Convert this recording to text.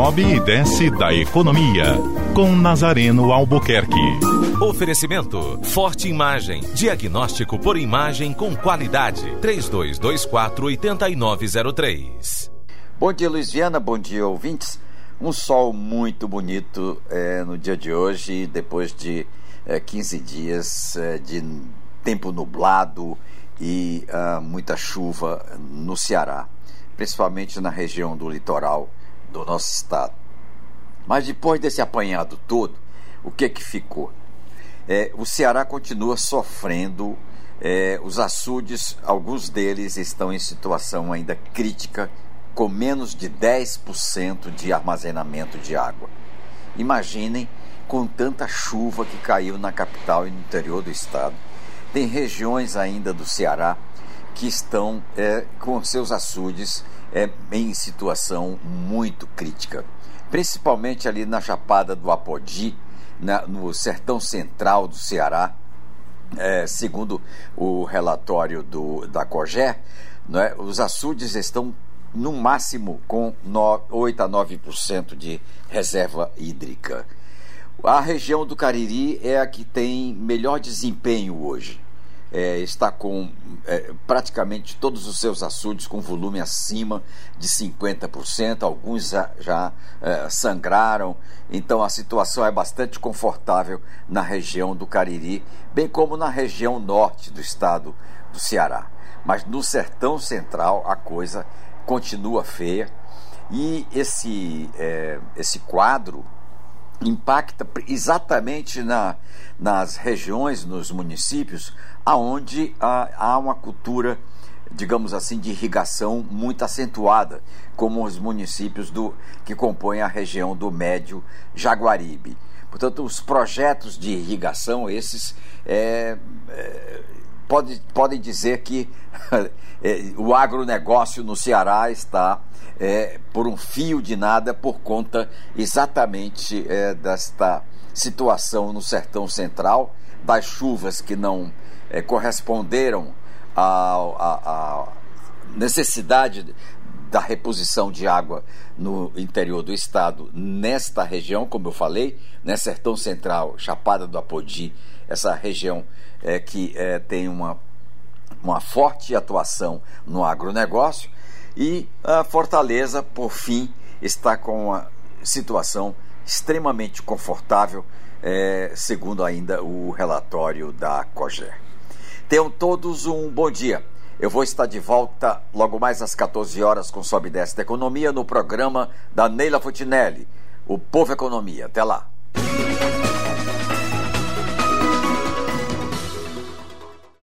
sobe e desce da economia. Com Nazareno Albuquerque. Oferecimento: Forte Imagem. Diagnóstico por imagem com qualidade. 3224-8903. Bom dia, Luiz Viana. Bom dia, ouvintes. Um sol muito bonito é, no dia de hoje, depois de é, 15 dias é, de tempo nublado e uh, muita chuva no Ceará, principalmente na região do litoral do nosso estado. Mas depois desse apanhado todo, o que que ficou? É, o Ceará continua sofrendo, é, os açudes, alguns deles estão em situação ainda crítica, com menos de 10% de armazenamento de água. Imaginem com tanta chuva que caiu na capital e no interior do estado tem regiões ainda do Ceará que estão é, com seus açudes é, em situação muito crítica, principalmente ali na Chapada do Apodi, na, no sertão central do Ceará, é, segundo o relatório do, da COGÉ, né, os açudes estão no máximo com 8 a 9% de reserva hídrica. A região do Cariri é a que tem melhor desempenho hoje. É, está com é, praticamente todos os seus açudes com volume acima de 50%, alguns já, já é, sangraram, então a situação é bastante confortável na região do Cariri, bem como na região norte do estado do Ceará. Mas no sertão central a coisa continua feia. E esse, é, esse quadro impacta exatamente na, nas regiões, nos municípios, aonde há, uma cultura, digamos assim, de irrigação muito acentuada, como os municípios do, que compõem a região do Médio Jaguaribe. Portanto, os projetos de irrigação, esses, é, é, pode, podem dizer que é, o agronegócio no Ceará está é, por um fio de nada por conta exatamente é, desta situação no sertão central, das chuvas que não é, corresponderam à, necessidade da reposição de água no interior do estado, nesta região, como eu falei, né, Sertão Central, Chapada do Apodi, essa região é, que é, tem uma, uma forte atuação no agronegócio, e a Fortaleza, por fim, está com uma situação extremamente confortável, é, segundo ainda o relatório da COGER. Tenham todos um bom dia. Eu vou estar de volta logo mais às 14 horas com Sobe Desta Economia no programa da Neila Futinelli, o Povo Economia. Até lá.